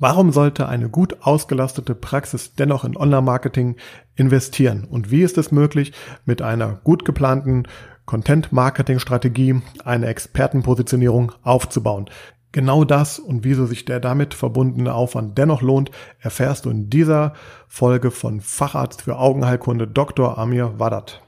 Warum sollte eine gut ausgelastete Praxis dennoch in Online-Marketing investieren? Und wie ist es möglich, mit einer gut geplanten Content-Marketing-Strategie eine Expertenpositionierung aufzubauen? Genau das und wieso sich der damit verbundene Aufwand dennoch lohnt, erfährst du in dieser Folge von Facharzt für Augenheilkunde Dr. Amir Wadat.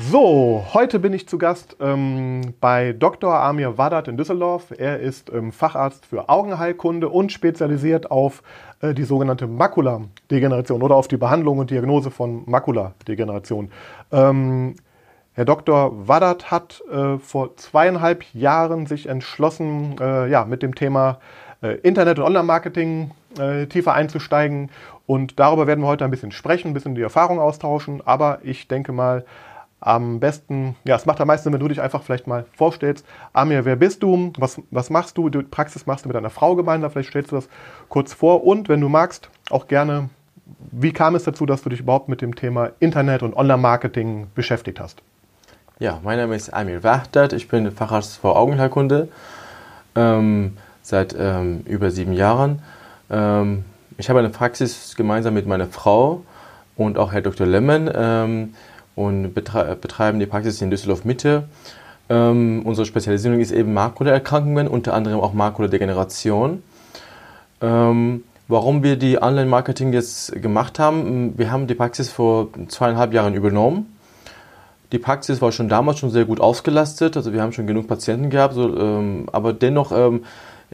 So, heute bin ich zu Gast ähm, bei Dr. Amir Wadat in Düsseldorf. Er ist ähm, Facharzt für Augenheilkunde und spezialisiert auf äh, die sogenannte Makuladegeneration oder auf die Behandlung und Diagnose von Makuladegeneration. Ähm, Herr Dr. Wadat hat äh, vor zweieinhalb Jahren sich entschlossen, äh, ja, mit dem Thema äh, Internet- und Online-Marketing äh, tiefer einzusteigen. Und darüber werden wir heute ein bisschen sprechen, ein bisschen die Erfahrung austauschen. Aber ich denke mal, am besten, ja, es macht am meisten, wenn du dich einfach vielleicht mal vorstellst. Amir, wer bist du? Was, was machst du? Die Praxis machst du mit deiner Frau gemeinsam. Vielleicht stellst du das kurz vor. Und wenn du magst, auch gerne, wie kam es dazu, dass du dich überhaupt mit dem Thema Internet und Online-Marketing beschäftigt hast? Ja, mein Name ist Amir Wachtert. Ich bin Facharzt für Augenheilkunde ähm, seit ähm, über sieben Jahren. Ähm, ich habe eine Praxis gemeinsam mit meiner Frau und auch Herr Dr. Lemmen. Und betreiben die Praxis in Düsseldorf Mitte. Ähm, unsere Spezialisierung ist eben Makulaerkrankungen, unter anderem auch Makuladegeneration. Ähm, warum wir die Online-Marketing jetzt gemacht haben, wir haben die Praxis vor zweieinhalb Jahren übernommen. Die Praxis war schon damals schon sehr gut ausgelastet, also wir haben schon genug Patienten gehabt, so, ähm, aber dennoch, ähm,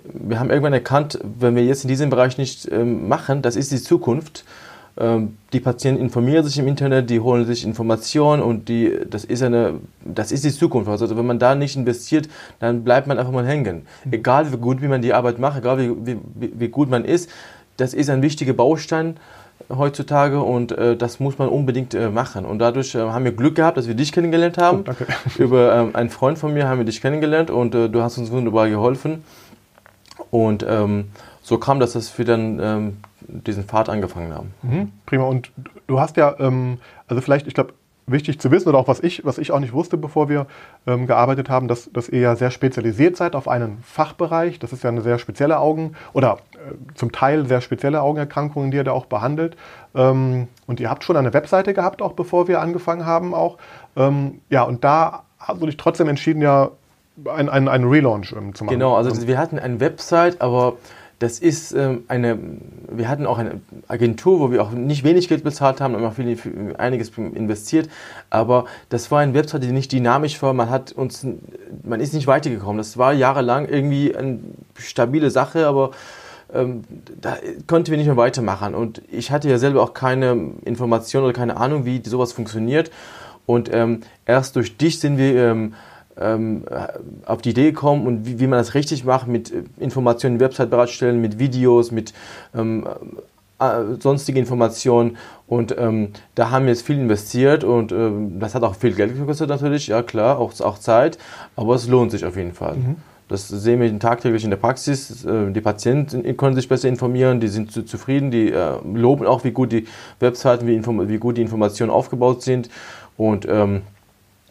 wir haben irgendwann erkannt, wenn wir jetzt in diesem Bereich nicht ähm, machen, das ist die Zukunft, die Patienten informieren sich im Internet, die holen sich Informationen und die, das ist eine, das ist die Zukunft. Also wenn man da nicht investiert, dann bleibt man einfach mal hängen. Mhm. Egal wie gut wie man die Arbeit macht, egal wie, wie, wie gut man ist, das ist ein wichtiger Baustein heutzutage und äh, das muss man unbedingt äh, machen. Und dadurch äh, haben wir Glück gehabt, dass wir dich kennengelernt haben. Oh, Über ähm, einen Freund von mir haben wir dich kennengelernt und äh, du hast uns wunderbar geholfen. Und ähm, so kam das, dass wir dann ähm, diesen Pfad angefangen haben. Mhm, prima. Und du hast ja, ähm, also vielleicht, ich glaube, wichtig zu wissen oder auch was ich, was ich auch nicht wusste, bevor wir ähm, gearbeitet haben, dass, dass ihr ja sehr spezialisiert seid auf einen Fachbereich. Das ist ja eine sehr spezielle Augen- oder äh, zum Teil sehr spezielle Augenerkrankungen, die ihr da auch behandelt. Ähm, und ihr habt schon eine Webseite gehabt, auch bevor wir angefangen haben auch. Ähm, ja, und da du dich trotzdem entschieden, ja, einen ein Relaunch ähm, zu machen. Genau, also wir hatten eine Website, aber das ist ähm, eine, wir hatten auch eine Agentur, wo wir auch nicht wenig Geld bezahlt haben, haben auch viel, einiges investiert, aber das war eine Website, die nicht dynamisch war, man hat uns, man ist nicht weitergekommen. Das war jahrelang irgendwie eine stabile Sache, aber ähm, da konnten wir nicht mehr weitermachen. Und ich hatte ja selber auch keine Information oder keine Ahnung, wie sowas funktioniert. Und ähm, erst durch dich sind wir ähm, auf die Idee kommen und wie, wie, man das richtig macht, mit äh, Informationen, Website bereitstellen, mit Videos, mit ähm, äh, sonstige Informationen. Und ähm, da haben wir jetzt viel investiert und ähm, das hat auch viel Geld gekostet natürlich, ja klar, auch, auch Zeit, aber es lohnt sich auf jeden Fall. Mhm. Das sehen wir tagtäglich in der Praxis. Äh, die Patienten können sich besser informieren, die sind zufrieden, die äh, loben auch, wie gut die Webseiten, wie, wie gut die Informationen aufgebaut sind. Und ähm,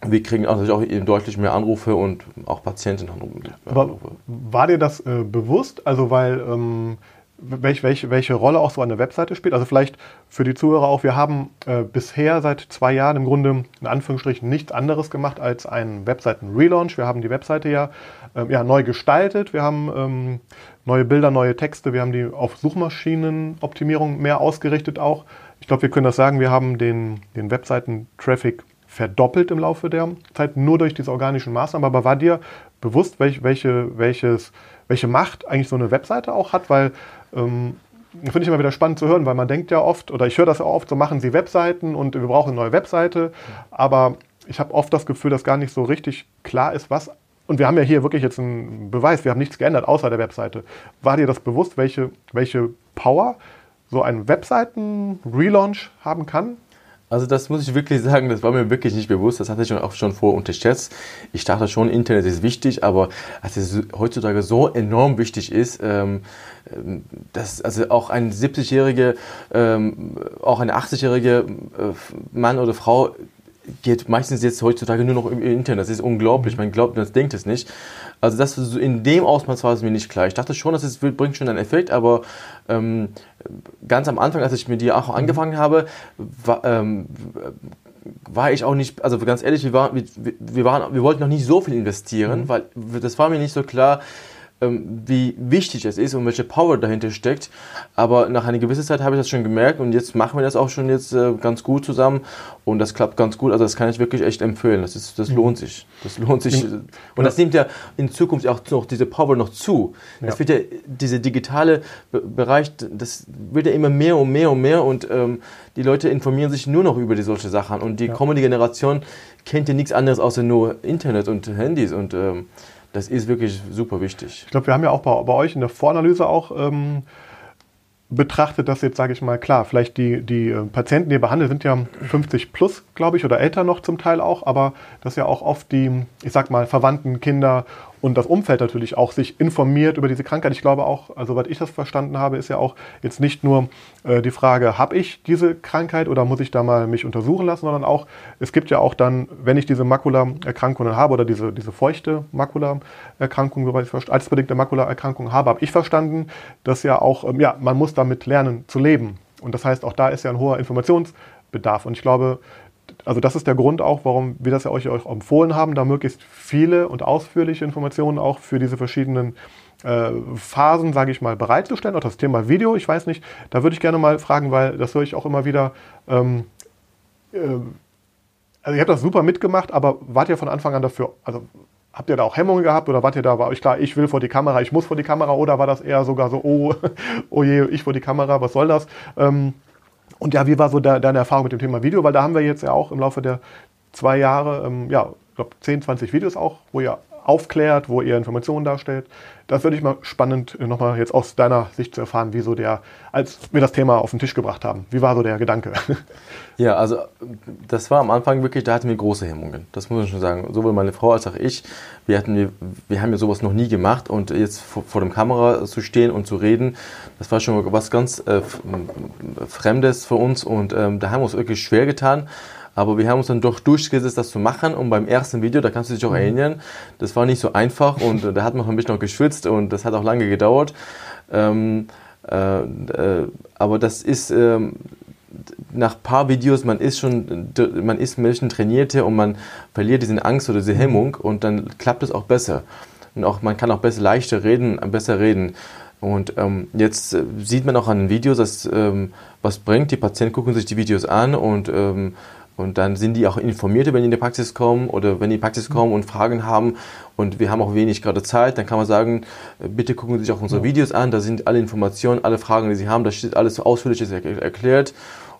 wir kriegen natürlich auch deutlich mehr Anrufe und auch Patientenanrufe. Aber war dir das äh, bewusst? Also weil ähm, welch, welch, welche Rolle auch so eine Webseite spielt? Also vielleicht für die Zuhörer auch, wir haben äh, bisher seit zwei Jahren im Grunde in Anführungsstrichen nichts anderes gemacht als einen Webseiten-Relaunch. Wir haben die Webseite ja, äh, ja neu gestaltet, wir haben ähm, neue Bilder, neue Texte, wir haben die auf Suchmaschinenoptimierung mehr ausgerichtet auch. Ich glaube, wir können das sagen, wir haben den, den Webseiten-Traffic verdoppelt im Laufe der Zeit, nur durch diese organischen Maßnahmen. Aber war dir bewusst, welch, welche, welches, welche Macht eigentlich so eine Webseite auch hat? Weil ähm, finde ich immer wieder spannend zu hören, weil man denkt ja oft, oder ich höre das ja oft, so machen sie Webseiten und wir brauchen eine neue Webseite. Aber ich habe oft das Gefühl, dass gar nicht so richtig klar ist, was. Und wir haben ja hier wirklich jetzt einen Beweis, wir haben nichts geändert außer der Webseite. War dir das bewusst, welche, welche Power so ein Webseiten-Relaunch haben kann? Also das muss ich wirklich sagen, das war mir wirklich nicht bewusst. Das hatte ich auch schon vor unterschätzt. Ich dachte schon, Internet ist wichtig, aber als es heutzutage so enorm wichtig ist, ähm dass also auch ein 70-jähriger, ähm, auch ein 80-jähriger äh, Mann oder Frau geht meistens jetzt heutzutage nur noch im Internet. Das ist unglaublich. Man glaubt, man denkt es nicht. Also das in dem Ausmaß war es mir nicht klar. Ich dachte schon, dass es bringt schon einen Effekt, aber ähm, ganz am Anfang, als ich mit dir auch angefangen habe, war, ähm, war ich auch nicht, also ganz ehrlich, wir, waren, wir, wir, waren, wir wollten noch nicht so viel investieren, mhm. weil das war mir nicht so klar, wie wichtig es ist und welche Power dahinter steckt. Aber nach einer gewissen Zeit habe ich das schon gemerkt und jetzt machen wir das auch schon jetzt äh, ganz gut zusammen und das klappt ganz gut. Also das kann ich wirklich echt empfehlen. Das, ist, das mhm. lohnt sich. Das lohnt sich. Und das nimmt ja in Zukunft auch noch diese Power noch zu. Das wird ja, diese digitale Bereich, das wird ja immer mehr und mehr und mehr und ähm, die Leute informieren sich nur noch über die solche Sachen und die kommende Generation kennt ja nichts anderes außer nur Internet und Handys und ähm, das ist wirklich super wichtig. Ich glaube, wir haben ja auch bei, bei, euch in der Voranalyse auch ähm, betrachtet, dass jetzt, sage ich mal, klar, vielleicht die, die äh, Patienten, die ihr behandelt, sind ja 50 plus, glaube ich, oder älter noch zum Teil auch, aber dass ja auch oft die, ich sag mal, Verwandten, Kinder und das Umfeld natürlich auch sich informiert über diese Krankheit. Ich glaube auch, also soweit ich das verstanden habe, ist ja auch jetzt nicht nur äh, die Frage, habe ich diese Krankheit oder muss ich da mal mich untersuchen lassen, sondern auch, es gibt ja auch dann, wenn ich diese Makulaerkrankungen habe oder diese, diese feuchte Makulaerkrankung, soweit ich altersbedingte Makulaerkrankung habe, habe ich verstanden, dass ja auch, ähm, ja, man muss damit lernen zu leben. Und das heißt, auch da ist ja ein hoher Informationsbedarf. Und ich glaube, also das ist der Grund auch, warum wir das ja euch, euch empfohlen haben, da möglichst viele und ausführliche Informationen auch für diese verschiedenen äh, Phasen, sage ich mal, bereitzustellen. Auch das Thema Video, ich weiß nicht, da würde ich gerne mal fragen, weil das höre ich auch immer wieder. Ähm, äh, also ihr habt das super mitgemacht, aber wart ihr von Anfang an dafür, also habt ihr da auch Hemmungen gehabt oder wart ihr da, war euch klar, ich will vor die Kamera, ich muss vor die Kamera oder war das eher sogar so, oh, oh je, ich vor die Kamera, was soll das? Ähm, und ja, wie war so de deine Erfahrung mit dem Thema Video? Weil da haben wir jetzt ja auch im Laufe der zwei Jahre, ähm, ja, ich glaube 10, 20 Videos auch, wo ihr aufklärt, wo ihr Informationen darstellt. Das würde ich mal spannend äh, nochmal jetzt aus deiner Sicht zu erfahren, wie so der, als wir das Thema auf den Tisch gebracht haben, wie war so der Gedanke? Ja, also das war am Anfang wirklich, da hatten wir große Hemmungen. Das muss ich schon sagen. Sowohl meine Frau als auch ich, wir, hatten, wir haben ja sowas noch nie gemacht und jetzt vor, vor dem Kamera zu stehen und zu reden, das war schon was ganz äh, Fremdes für uns und ähm, da haben wir uns wirklich schwer getan. Aber wir haben uns dann doch durchgesetzt, das zu machen. Und beim ersten Video, da kannst du dich auch mhm. erinnern, das war nicht so einfach und äh, da hat man ein bisschen noch geschwitzt und das hat auch lange gedauert. Ähm, äh, äh, aber das ist ähm, nach ein paar Videos, man ist schon, man ist ein bisschen trainierte und man verliert diese Angst oder diese Hemmung und dann klappt es auch besser. Und auch, man kann auch besser, leichter reden, besser reden. Und ähm, jetzt äh, sieht man auch an den Videos, dass ähm, was bringt. Die Patienten gucken sich die Videos an und ähm, und dann sind die auch informiert, wenn die in die Praxis kommen oder wenn die in die Praxis kommen und Fragen haben und wir haben auch wenig gerade Zeit, dann kann man sagen, äh, bitte gucken Sie sich auch unsere ja. Videos an, da sind alle Informationen, alle Fragen, die Sie haben, da steht alles so ausführlich erklärt.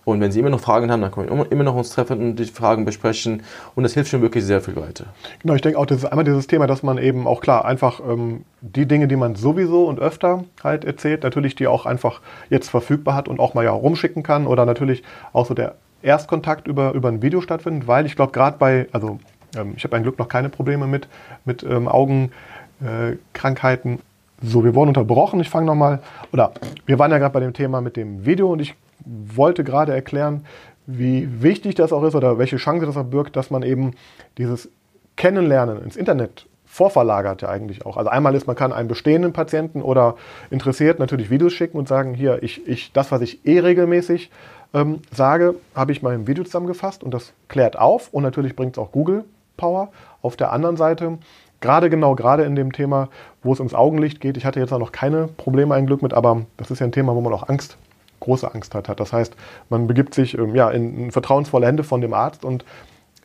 Und wenn Sie immer noch Fragen haben, dann können wir immer noch uns treffen und die Fragen besprechen. Und das hilft schon wirklich sehr viel weiter. Genau, ich denke auch, das ist einmal dieses Thema, dass man eben auch klar einfach ähm, die Dinge, die man sowieso und öfter halt erzählt, natürlich die auch einfach jetzt verfügbar hat und auch mal ja rumschicken kann. Oder natürlich auch so der Erstkontakt über, über ein Video stattfindet, weil ich glaube, gerade bei, also ähm, ich habe ein Glück noch keine Probleme mit, mit ähm, Augenkrankheiten. Äh, so, wir wurden unterbrochen. Ich fange nochmal, oder wir waren ja gerade bei dem Thema mit dem Video und ich wollte gerade erklären, wie wichtig das auch ist oder welche Chance das auch birgt, dass man eben dieses Kennenlernen ins Internet vorverlagert ja eigentlich auch. Also einmal ist, man kann einen bestehenden Patienten oder interessiert natürlich Videos schicken und sagen, hier, ich, ich, das, was ich eh regelmäßig ähm, sage, habe ich mal im Video zusammengefasst und das klärt auf und natürlich bringt es auch Google Power. Auf der anderen Seite, gerade genau, gerade in dem Thema, wo es ums Augenlicht geht, ich hatte jetzt noch keine Probleme ein Glück mit, aber das ist ja ein Thema, wo man auch Angst, große Angst hat. Das heißt, man begibt sich ähm, ja, in, in vertrauensvolle Hände von dem Arzt und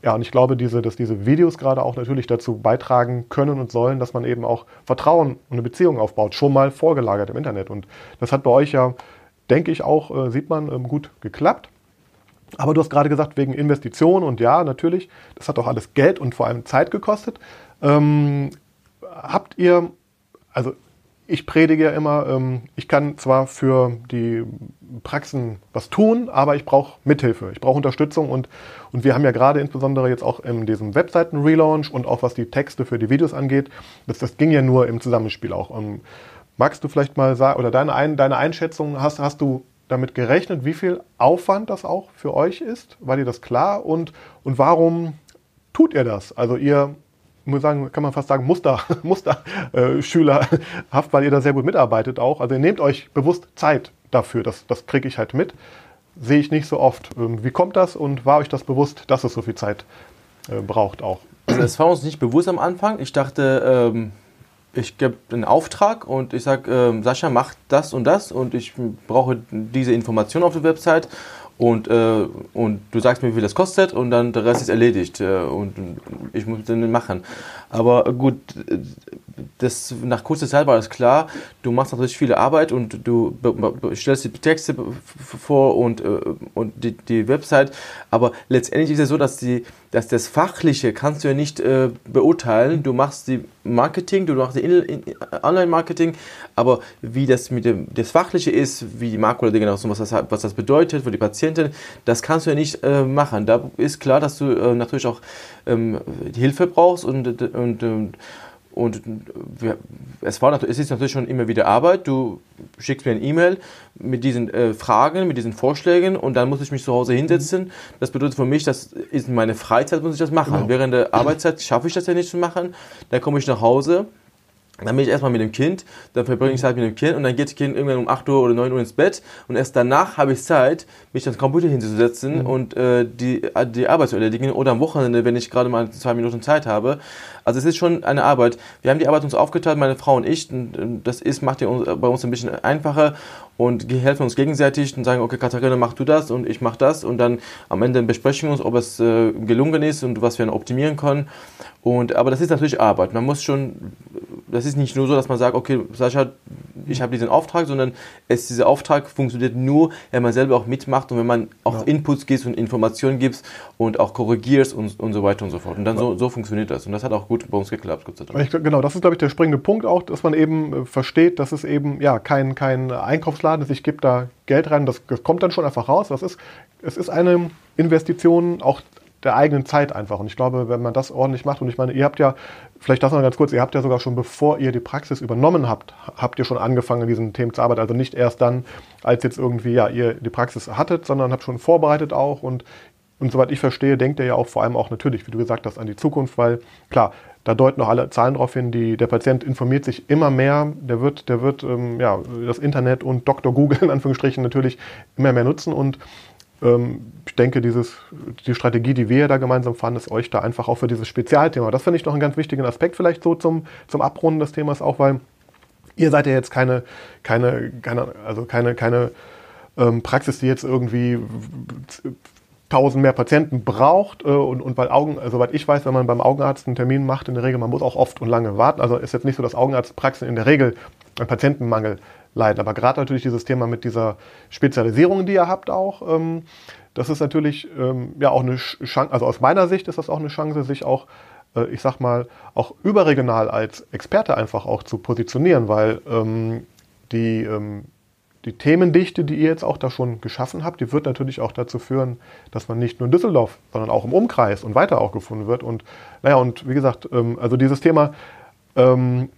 ja, und ich glaube, diese, dass diese Videos gerade auch natürlich dazu beitragen können und sollen, dass man eben auch Vertrauen und eine Beziehung aufbaut, schon mal vorgelagert im Internet. Und das hat bei euch ja denke ich auch, äh, sieht man, ähm, gut geklappt. Aber du hast gerade gesagt, wegen Investitionen und ja, natürlich, das hat auch alles Geld und vor allem Zeit gekostet. Ähm, habt ihr, also ich predige ja immer, ähm, ich kann zwar für die Praxen was tun, aber ich brauche Mithilfe, ich brauche Unterstützung und, und wir haben ja gerade insbesondere jetzt auch in diesem Webseiten-Relaunch und auch was die Texte für die Videos angeht, das, das ging ja nur im Zusammenspiel auch. Und ähm, magst du vielleicht mal sagen, oder deine, Ein deine Einschätzung, hast, hast du damit gerechnet, wie viel Aufwand das auch für euch ist? War dir das klar? Und, und warum tut ihr das? Also ihr muss sagen, kann man fast sagen, Muster, Musterschülerhaft, weil ihr da sehr gut mitarbeitet auch. Also ihr nehmt euch bewusst Zeit dafür, das, das kriege ich halt mit. Sehe ich nicht so oft. Ähm, wie kommt das und war euch das bewusst, dass es so viel Zeit äh, braucht auch? Also es war uns nicht bewusst am Anfang. Ich dachte, ähm, ich gebe einen Auftrag und ich sage, ähm, Sascha, mach das und das und ich brauche diese Information auf der Website und, äh, und du sagst mir, wie viel das kostet und dann der Rest ist erledigt äh, und ich muss den machen. Aber gut, das, nach kurzer Zeit war das klar, du machst natürlich viele Arbeit und du stellst die Texte vor und, äh, und die, die Website, aber letztendlich ist es so, dass, die, dass das Fachliche kannst du ja nicht äh, beurteilen. Du machst die Marketing, du machst die Online-Marketing, aber wie das mit dem das Fachliche ist, wie die Makuladegeneration, was das, was das bedeutet für die Patienten, das kannst du ja nicht äh, machen. Da ist klar, dass du äh, natürlich auch ähm, Hilfe brauchst und, und, und und wir, es, war, es ist natürlich schon immer wieder Arbeit. Du schickst mir eine E-Mail mit diesen äh, Fragen, mit diesen Vorschlägen und dann muss ich mich zu Hause hinsetzen. Das bedeutet für mich, das ist meine Freizeit, muss ich das machen. Genau. Während der Arbeitszeit schaffe ich das ja nicht zu machen. Dann komme ich nach Hause dann bin ich erstmal mit dem Kind, dann verbringe ich Zeit mit dem Kind und dann geht das Kind irgendwann um 8 Uhr oder 9 Uhr ins Bett und erst danach habe ich Zeit, mich ans Computer hinzusetzen mhm. und äh, die, äh, die Arbeit zu erledigen oder am Wochenende, wenn ich gerade mal zwei Minuten Zeit habe. Also es ist schon eine Arbeit. Wir haben die Arbeit uns aufgeteilt, meine Frau und ich. Und das ist, macht die bei uns ein bisschen einfacher und helfen uns gegenseitig und sagen, okay, Katharina, mach du das und ich mach das und dann am Ende besprechen wir uns, ob es äh, gelungen ist und was wir dann optimieren können. Und, aber das ist natürlich Arbeit. Man muss schon, das ist nicht nur so, dass man sagt, okay, Sascha, ich habe diesen Auftrag, sondern es, dieser Auftrag funktioniert nur, wenn man selber auch mitmacht und wenn man auch ja. Inputs gibt und Informationen gibt und auch korrigierst und, und so weiter und so fort. Und dann so, so funktioniert das. Und das hat auch gut bei uns geklappt, Gott sei Dank. Ich, genau, das ist, glaube ich, der springende Punkt auch, dass man eben äh, versteht, dass es eben ja kein, kein Einkaufsladen Ist, ich gebe da Geld rein, das, das, kommt dann schon einfach raus. Das ist, es ist eine Investition auch der eigenen Zeit einfach. Und ich glaube, wenn man das ordentlich macht, und ich meine, ihr habt ja, vielleicht das noch ganz kurz, ihr habt ja sogar schon bevor ihr die Praxis übernommen habt, habt ihr schon angefangen, an diesen Themen zu arbeiten. Also nicht erst dann, als jetzt irgendwie ja ihr die Praxis hattet, sondern habt schon vorbereitet auch und und soweit ich verstehe, denkt er ja auch vor allem auch natürlich, wie du gesagt hast, an die Zukunft, weil klar, da deuten auch alle Zahlen darauf hin, die, der Patient informiert sich immer mehr, der wird, der wird ähm, ja, das Internet und Dr. Google in Anführungsstrichen natürlich immer mehr nutzen und ähm, ich denke, dieses, die Strategie, die wir da gemeinsam fahren, ist euch da einfach auch für dieses Spezialthema. Das finde ich noch einen ganz wichtigen Aspekt vielleicht so zum, zum Abrunden des Themas auch, weil ihr seid ja jetzt keine, keine, keine also keine, keine ähm, Praxis, die jetzt irgendwie tausend mehr Patienten braucht äh, und, und weil Augen, also soweit ich weiß, wenn man beim Augenarzt einen Termin macht, in der Regel, man muss auch oft und lange warten. Also ist jetzt nicht so, dass Augenarztpraxen in der Regel an Patientenmangel leiden. Aber gerade natürlich dieses Thema mit dieser Spezialisierung, die ihr habt auch, ähm, das ist natürlich ähm, ja auch eine Chance, also aus meiner Sicht ist das auch eine Chance, sich auch, äh, ich sag mal, auch überregional als Experte einfach auch zu positionieren, weil ähm, die ähm, die Themendichte, die ihr jetzt auch da schon geschaffen habt, die wird natürlich auch dazu führen, dass man nicht nur in Düsseldorf, sondern auch im Umkreis und weiter auch gefunden wird. Und naja, und wie gesagt, ähm, also dieses Thema, ähm,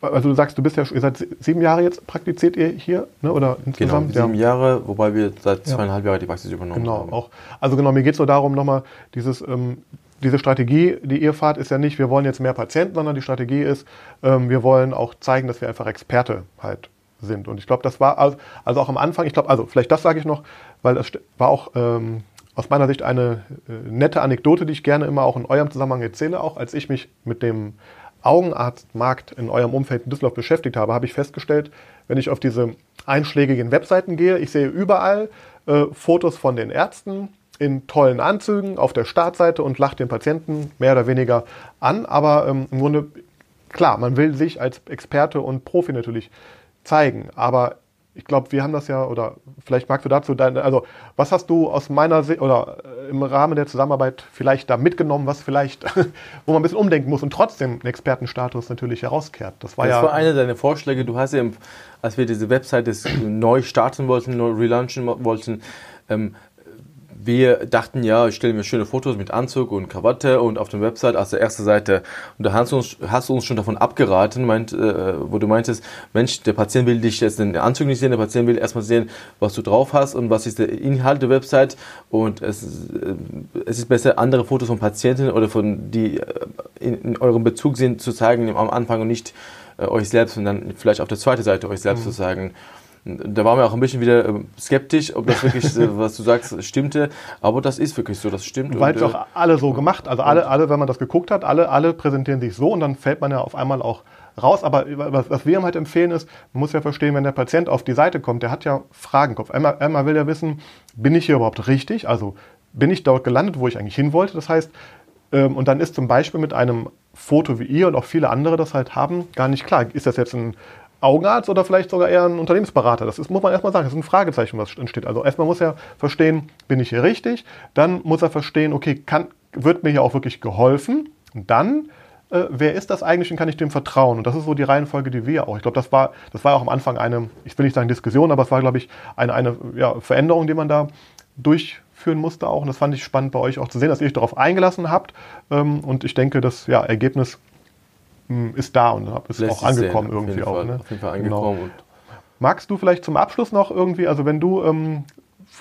also du sagst, du bist ja ihr seit sieben Jahre jetzt praktiziert ihr hier, ne? Oder insgesamt? Genau, sieben ja. Jahre, wobei wir seit zweieinhalb ja. Jahren die Praxis übernommen genau, haben. Auch, also genau, mir geht es nur darum, nochmal dieses, ähm, diese Strategie, die ihr fahrt, ist ja nicht, wir wollen jetzt mehr Patienten, sondern die Strategie ist, ähm, wir wollen auch zeigen, dass wir einfach Experte halt sind. Und ich glaube, das war also auch am Anfang, ich glaube, also vielleicht das sage ich noch, weil das war auch ähm, aus meiner Sicht eine äh, nette Anekdote, die ich gerne immer auch in eurem Zusammenhang erzähle. Auch als ich mich mit dem Augenarztmarkt in eurem Umfeld in Düsseldorf beschäftigt habe, habe ich festgestellt, wenn ich auf diese einschlägigen Webseiten gehe, ich sehe überall äh, Fotos von den Ärzten in tollen Anzügen auf der Startseite und lache den Patienten mehr oder weniger an. Aber ähm, im Grunde, klar, man will sich als Experte und Profi natürlich zeigen. Aber ich glaube, wir haben das ja, oder vielleicht magst du dazu, deine, also was hast du aus meiner Sicht oder äh, im Rahmen der Zusammenarbeit vielleicht da mitgenommen, was vielleicht, wo man ein bisschen umdenken muss und trotzdem einen Expertenstatus natürlich herauskehrt? Das war das ja. war einer deiner Vorschläge. Du hast ja, als wir diese Webseite neu starten wollten, neu relaunchen wollten, ähm, wir dachten, ja, ich stelle mir schöne Fotos mit Anzug und Krawatte und auf der Website als der erste Seite. Und da hast du uns, hast du uns schon davon abgeraten, meint, äh, wo du meintest, Mensch, der Patient will dich jetzt den Anzug nicht sehen, der Patient will erstmal sehen, was du drauf hast und was ist der Inhalt der Website. Und es, äh, es ist besser, andere Fotos von Patienten oder von die äh, in, in eurem Bezug sind, zu zeigen am Anfang und nicht äh, euch selbst und dann vielleicht auf der zweiten Seite euch selbst mhm. zu sagen da waren wir auch ein bisschen wieder äh, skeptisch, ob das wirklich, äh, was du sagst, stimmte. Aber das ist wirklich so, das stimmt. Weil es auch äh, alle so gemacht, also alle, alle, wenn man das geguckt hat, alle, alle präsentieren sich so und dann fällt man ja auf einmal auch raus. Aber was, was wir ihm halt empfehlen ist, man muss ja verstehen, wenn der Patient auf die Seite kommt, der hat ja Fragenkopf. Einmal, einmal will er wissen, bin ich hier überhaupt richtig? Also bin ich dort gelandet, wo ich eigentlich hin wollte? Das heißt, ähm, und dann ist zum Beispiel mit einem Foto wie ihr und auch viele andere das halt haben, gar nicht klar. Ist das jetzt ein Augenarzt oder vielleicht sogar eher ein Unternehmensberater. Das ist, muss man erstmal sagen, das ist ein Fragezeichen, was entsteht. Also erstmal muss er verstehen, bin ich hier richtig? Dann muss er verstehen, okay, kann, wird mir hier auch wirklich geholfen? Und dann, äh, wer ist das eigentlich und kann ich dem vertrauen? Und das ist so die Reihenfolge, die wir auch. Ich glaube, das war, das war auch am Anfang eine, ich will nicht sagen Diskussion, aber es war, glaube ich, eine, eine ja, Veränderung, die man da durchführen musste auch. Und das fand ich spannend bei euch auch zu sehen, dass ihr euch darauf eingelassen habt. Ähm, und ich denke, das ja, Ergebnis ist da und ist Lässt auch angekommen sehen, irgendwie auch. Ne? Auf jeden Fall genau. angekommen. Genau. Magst du vielleicht zum Abschluss noch irgendwie, also wenn du, ähm,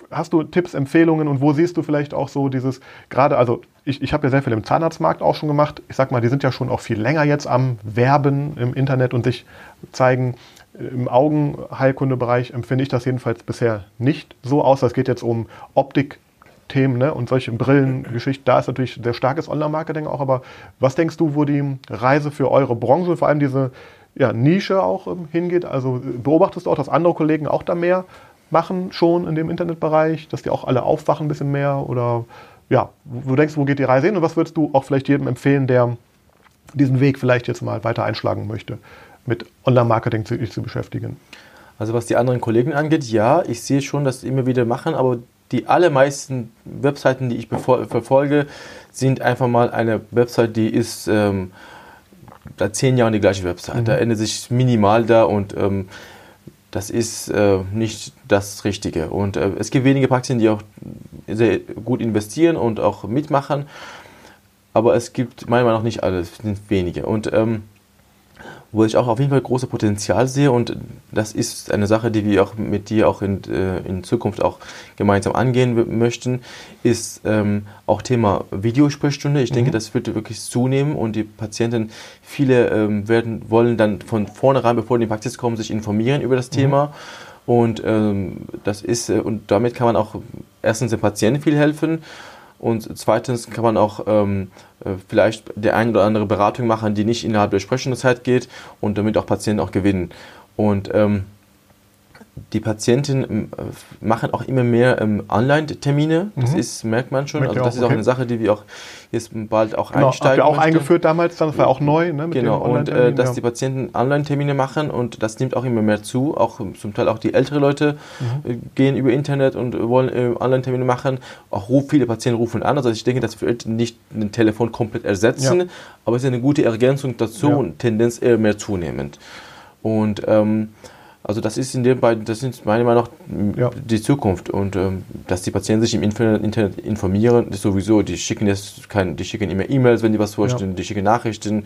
hast du Tipps, Empfehlungen und wo siehst du vielleicht auch so dieses, gerade, also ich, ich habe ja sehr viel im Zahnarztmarkt auch schon gemacht. Ich sag mal, die sind ja schon auch viel länger jetzt am Werben im Internet und sich zeigen. Im Augenheilkundebereich empfinde ich das jedenfalls bisher nicht so aus. Es geht jetzt um Optik, Themen ne? und solche Brillengeschichten, da ist natürlich sehr starkes Online-Marketing auch. Aber was denkst du, wo die Reise für eure Branche, vor allem diese ja, Nische auch ähm, hingeht? Also beobachtest du auch, dass andere Kollegen auch da mehr machen schon in dem Internetbereich, dass die auch alle aufwachen ein bisschen mehr? Oder ja, du denkst, wo geht die Reise hin? Und was würdest du auch vielleicht jedem empfehlen, der diesen Weg vielleicht jetzt mal weiter einschlagen möchte, mit Online-Marketing sich zu beschäftigen? Also was die anderen Kollegen angeht, ja, ich sehe schon, dass sie immer wieder machen, aber die allermeisten Webseiten, die ich verfolge, sind einfach mal eine Website, die ist ähm, seit zehn Jahren die gleiche Website. Mhm. Da ändert sich minimal da und ähm, das ist äh, nicht das Richtige. Und äh, es gibt wenige Praxen, die auch sehr gut investieren und auch mitmachen. Aber es gibt meiner Meinung nach nicht alle, es sind wenige. Und ähm, wo ich auch auf jeden Fall große Potenzial sehe und das ist eine Sache, die wir auch mit dir auch in, äh, in Zukunft auch gemeinsam angehen möchten, ist ähm, auch Thema Videosprechstunde. Ich mhm. denke, das wird wirklich zunehmen und die Patienten, viele ähm, werden, wollen dann von vornherein, bevor die in die Praxis kommen, sich informieren über das mhm. Thema. Und ähm, das ist, äh, und damit kann man auch erstens den Patienten viel helfen und zweitens kann man auch ähm, äh, vielleicht der ein oder andere Beratung machen, die nicht innerhalb der Sprechstundenzeit geht und damit auch Patienten auch gewinnen. Und ähm, die Patienten ähm, machen auch immer mehr ähm, Online-Termine. Das mhm. ist, merkt man schon. Merkt also das auch, ist auch okay. eine Sache, die wir auch jetzt bald auch genau, einsteigen. Haben wir auch möchten. eingeführt damals, das war auch neu. Ne, genau, und äh, dass ja. die Patienten Online-Termine machen und das nimmt auch immer mehr zu. Auch zum Teil auch die älteren Leute mhm. äh, gehen über Internet und wollen äh, Online-Termine machen. Auch viele Patienten rufen an. Also ich denke, das wird nicht ein Telefon komplett ersetzen, ja. aber es ist eine gute Ergänzung dazu ja. und Tendenz eher mehr zunehmend. Und ähm, also das ist in den beiden, das sind meiner Meinung nach ja. die Zukunft und ähm, dass die Patienten sich im Internet informieren, ist sowieso. Die schicken jetzt kein, die schicken immer E-Mails, wenn die was vorstellen, ja. die schicken Nachrichten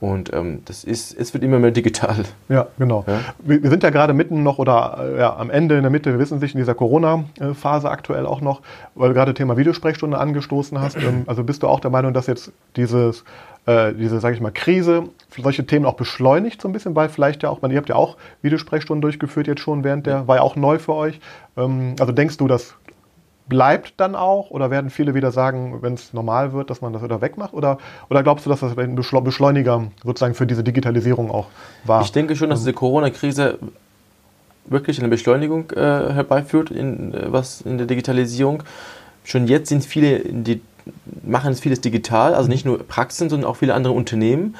und ähm, das ist, es wird immer mehr digital. Ja, genau. Ja? Wir, wir, sind ja gerade mitten noch oder äh, ja, am Ende in der Mitte, wir wissen sich in dieser Corona-Phase aktuell auch noch, weil du gerade Thema Videosprechstunde angestoßen hast. Ähm, also bist du auch der Meinung, dass jetzt dieses äh, diese, sage ich mal, Krise solche Themen auch beschleunigt so ein bisschen, weil vielleicht ja auch, man, ihr habt ja auch Videosprechstunden durchgeführt jetzt schon während der, war ja auch neu für euch. Ähm, also denkst du, das bleibt dann auch oder werden viele wieder sagen, wenn es normal wird, dass man das wieder wegmacht? Oder, oder glaubst du, dass das ein Beschleuniger sozusagen für diese Digitalisierung auch war? Ich denke schon, dass diese Corona-Krise wirklich eine Beschleunigung äh, herbeiführt, in, äh, was in der Digitalisierung. Schon jetzt sind viele die machen vieles digital, also nicht nur Praxen, sondern auch viele andere Unternehmen.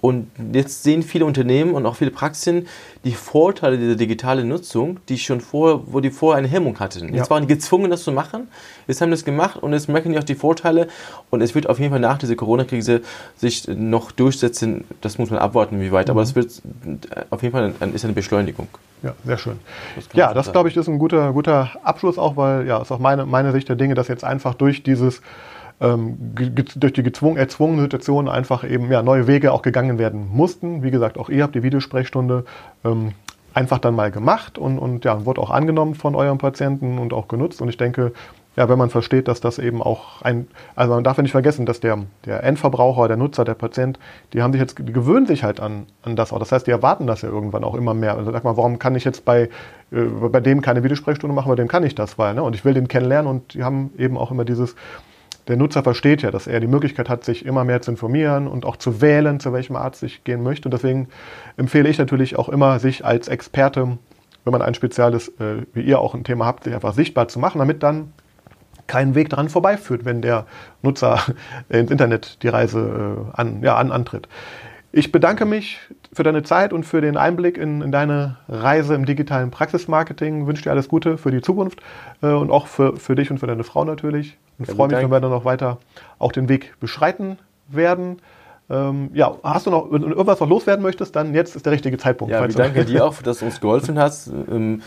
Und jetzt sehen viele Unternehmen und auch viele Praxen die Vorteile dieser digitalen Nutzung, die schon vor, wo die vorher eine Hemmung hatten. Jetzt ja. waren die gezwungen, das zu machen. Jetzt haben das gemacht und jetzt merken die auch die Vorteile. Und es wird auf jeden Fall nach dieser Corona-Krise sich noch durchsetzen. Das muss man abwarten, wie weit. Mhm. Aber es wird auf jeden Fall ein, ist eine Beschleunigung. Ja, sehr schön. Das ja, das glaube ich ist ein guter, guter Abschluss auch, weil ja, ist auch meine, meine Sicht der Dinge, dass jetzt einfach durch dieses ähm, durch die gezwungen, erzwungene Situation einfach eben ja, neue Wege auch gegangen werden mussten. Wie gesagt, auch ihr habt die Videosprechstunde ähm, einfach dann mal gemacht und, und ja, wurde auch angenommen von euren Patienten und auch genutzt. Und ich denke, ja, wenn man versteht, dass das eben auch ein, also man darf ja nicht vergessen, dass der, der Endverbraucher, der Nutzer, der Patient, die haben sich jetzt, die gewöhnen sich halt an, an das auch. Das heißt, die erwarten das ja irgendwann auch immer mehr. Also sag mal, warum kann ich jetzt bei, äh, bei dem keine Videosprechstunde machen, bei dem kann ich das, weil, ne? Und ich will den kennenlernen und die haben eben auch immer dieses, der Nutzer versteht ja, dass er die Möglichkeit hat, sich immer mehr zu informieren und auch zu wählen, zu welchem Arzt ich gehen möchte. Und deswegen empfehle ich natürlich auch immer, sich als Experte, wenn man ein spezielles, äh, wie ihr auch ein Thema habt, sich einfach sichtbar zu machen, damit dann kein Weg daran vorbeiführt, wenn der Nutzer ins Internet die Reise äh, an, ja, an, antritt. Ich bedanke mich für deine Zeit und für den Einblick in, in deine Reise im digitalen Praxismarketing. Wünsche dir alles Gute für die Zukunft äh, und auch für, für dich und für deine Frau natürlich. Und ja, freue mich, wenn wir dann noch weiter auch den Weg beschreiten werden. Ähm, ja, hast du noch irgendwas noch loswerden möchtest, dann jetzt ist der richtige Zeitpunkt. Ja, ich danke dir auch, dass du uns geholfen hast, ähm,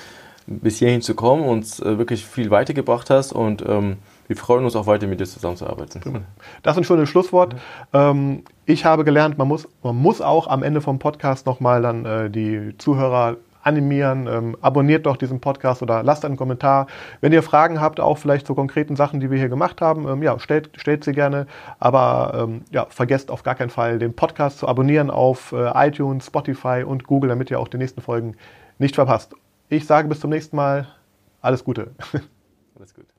bis hierhin zu kommen und äh, wirklich viel weitergebracht hast und ähm, wir freuen uns auch weiter mit dir zusammenzuarbeiten. Das ist ein schönes Schlusswort. Ähm, ich habe gelernt, man muss, man muss auch am Ende vom Podcast nochmal dann äh, die Zuhörer animieren. Ähm, abonniert doch diesen Podcast oder lasst einen Kommentar. Wenn ihr Fragen habt, auch vielleicht zu konkreten Sachen, die wir hier gemacht haben, ähm, ja, stellt, stellt sie gerne. Aber ähm, ja, vergesst auf gar keinen Fall, den Podcast zu abonnieren auf äh, iTunes, Spotify und Google, damit ihr auch die nächsten Folgen nicht verpasst. Ich sage bis zum nächsten Mal. Alles Gute. Alles gut. Thank you.